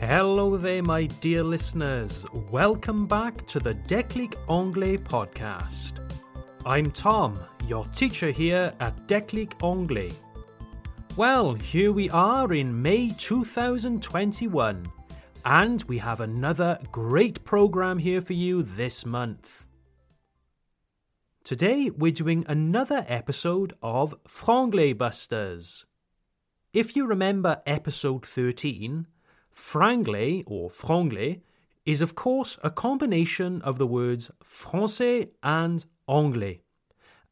Hello there, my dear listeners. Welcome back to the Déclic Anglais podcast. I'm Tom, your teacher here at Déclic Anglais. Well, here we are in May 2021, and we have another great program here for you this month. Today, we're doing another episode of Franglais Busters. If you remember episode 13, Franglais or franglais is of course a combination of the words français and anglais.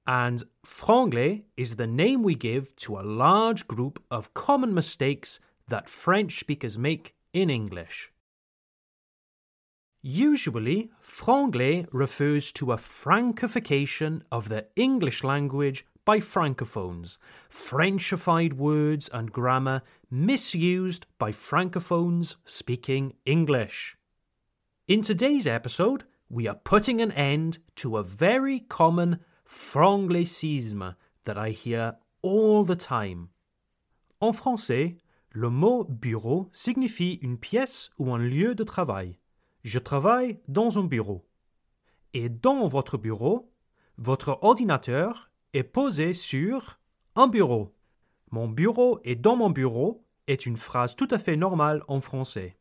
And franglais is the name we give to a large group of common mistakes that French speakers make in English. Usually, franglais refers to a francification of the English language by francophones, Frenchified words and grammar misused by francophones speaking English. In today's episode, we are putting an end to a very common franglaicisme that I hear all the time. En français, le mot bureau signifie une pièce ou un lieu de travail. Je travaille dans un bureau. Et dans votre bureau, votre ordinateur est posé sur un bureau. Mon bureau est dans mon bureau est une phrase tout à fait normale en français.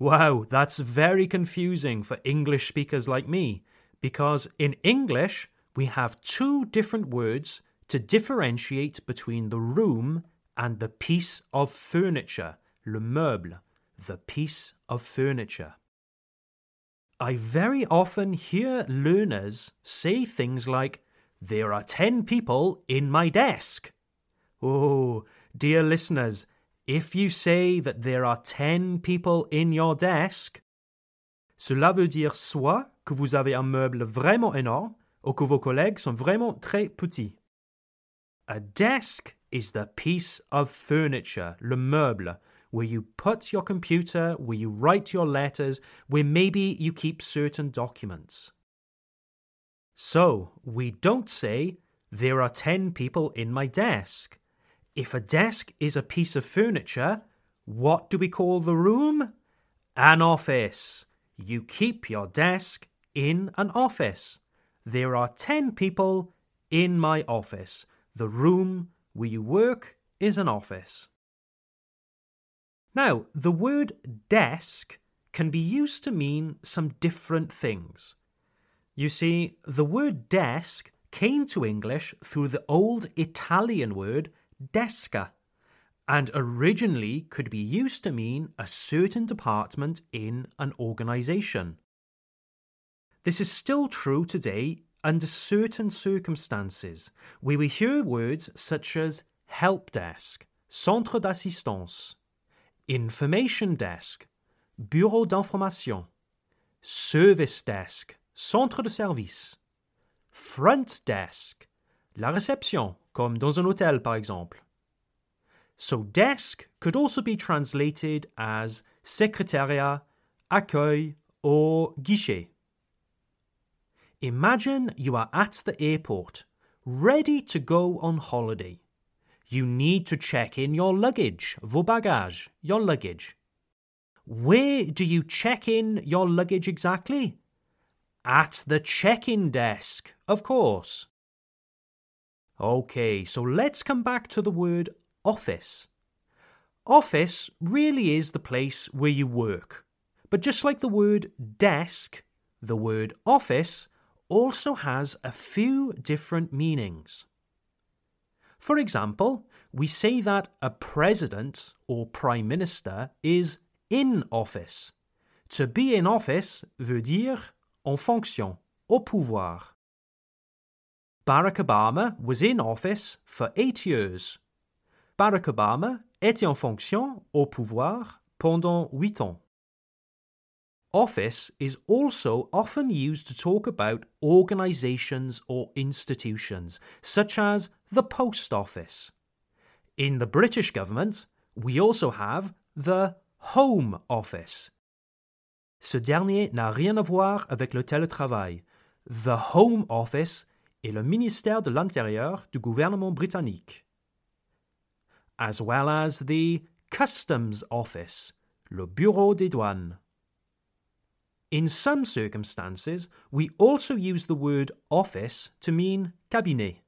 Wow, that's very confusing for English speakers like me, because in English we have two different words to differentiate between the room and the piece of furniture, le meuble, the piece of furniture. I very often hear learners say things like, there are 10 people in my desk. Oh, dear listeners, if you say that there are 10 people in your desk, cela veut dire soit que vous avez un meuble vraiment énorme ou que vos collègues sont vraiment très petits. A desk is the piece of furniture, le meuble, where you put your computer, where you write your letters, where maybe you keep certain documents. So, we don't say, there are 10 people in my desk. If a desk is a piece of furniture, what do we call the room? An office. You keep your desk in an office. There are 10 people in my office. The room where you work is an office. Now, the word desk can be used to mean some different things. You see, the word desk came to English through the old Italian word desca, and originally could be used to mean a certain department in an organisation. This is still true today under certain circumstances, where we hear words such as help desk, centre d'assistance, information desk, bureau d'information, service desk, centre de service, front desk, la réception, comme dans un hôtel par exemple. So desk could also be translated as secrétariat, accueil, or guichet. Imagine you are at the airport, ready to go on holiday. You need to check in your luggage, vos bagages, your luggage. Where do you check in your luggage exactly? At the check in desk, of course. Okay, so let's come back to the word office. Office really is the place where you work. But just like the word desk, the word office also has a few different meanings. For example, we say that a president or prime minister is in office. To be in office veut dire en fonction, au pouvoir. Barack Obama was in office for eight years. Barack Obama était en fonction, au pouvoir, pendant huit ans. Office is also often used to talk about organisations or institutions, such as the Post Office. In the British government, we also have the Home Office, Ce dernier n'a rien à voir avec le télétravail. The Home Office est le ministère de l'Intérieur du gouvernement britannique. As well as the Customs Office, le bureau des douanes. In some circumstances, we also use the word office to mean cabinet.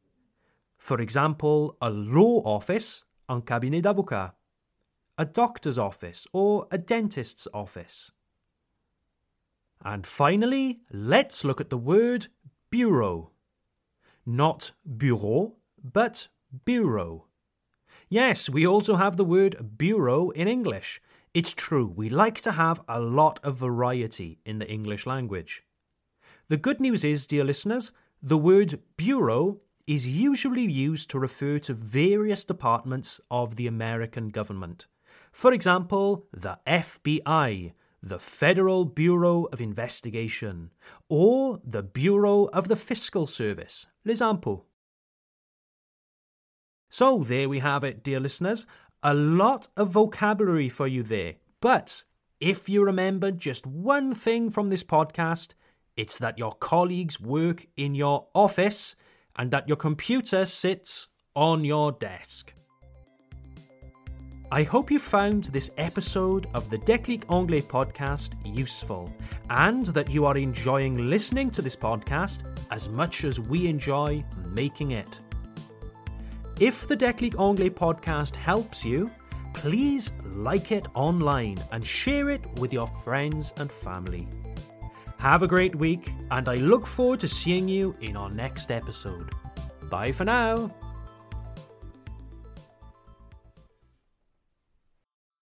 For example, a law office, un cabinet d'avocat, a doctor's office, or a dentist's office. And finally, let's look at the word bureau. Not bureau, but bureau. Yes, we also have the word bureau in English. It's true, we like to have a lot of variety in the English language. The good news is, dear listeners, the word bureau is usually used to refer to various departments of the American government. For example, the FBI, the Federal Bureau of Investigation, or the Bureau of the Fiscal Service, les impôts. So there we have it, dear listeners. A lot of vocabulary for you there. But if you remember just one thing from this podcast, it's that your colleagues work in your office and that your computer sits on your desk. I hope you found this episode of the Déclic Anglais podcast useful and that you are enjoying listening to this podcast as much as we enjoy making it. If the Déclic Anglais podcast helps you, please like it online and share it with your friends and family. Have a great week, and I look forward to seeing you in our next episode. Bye for now.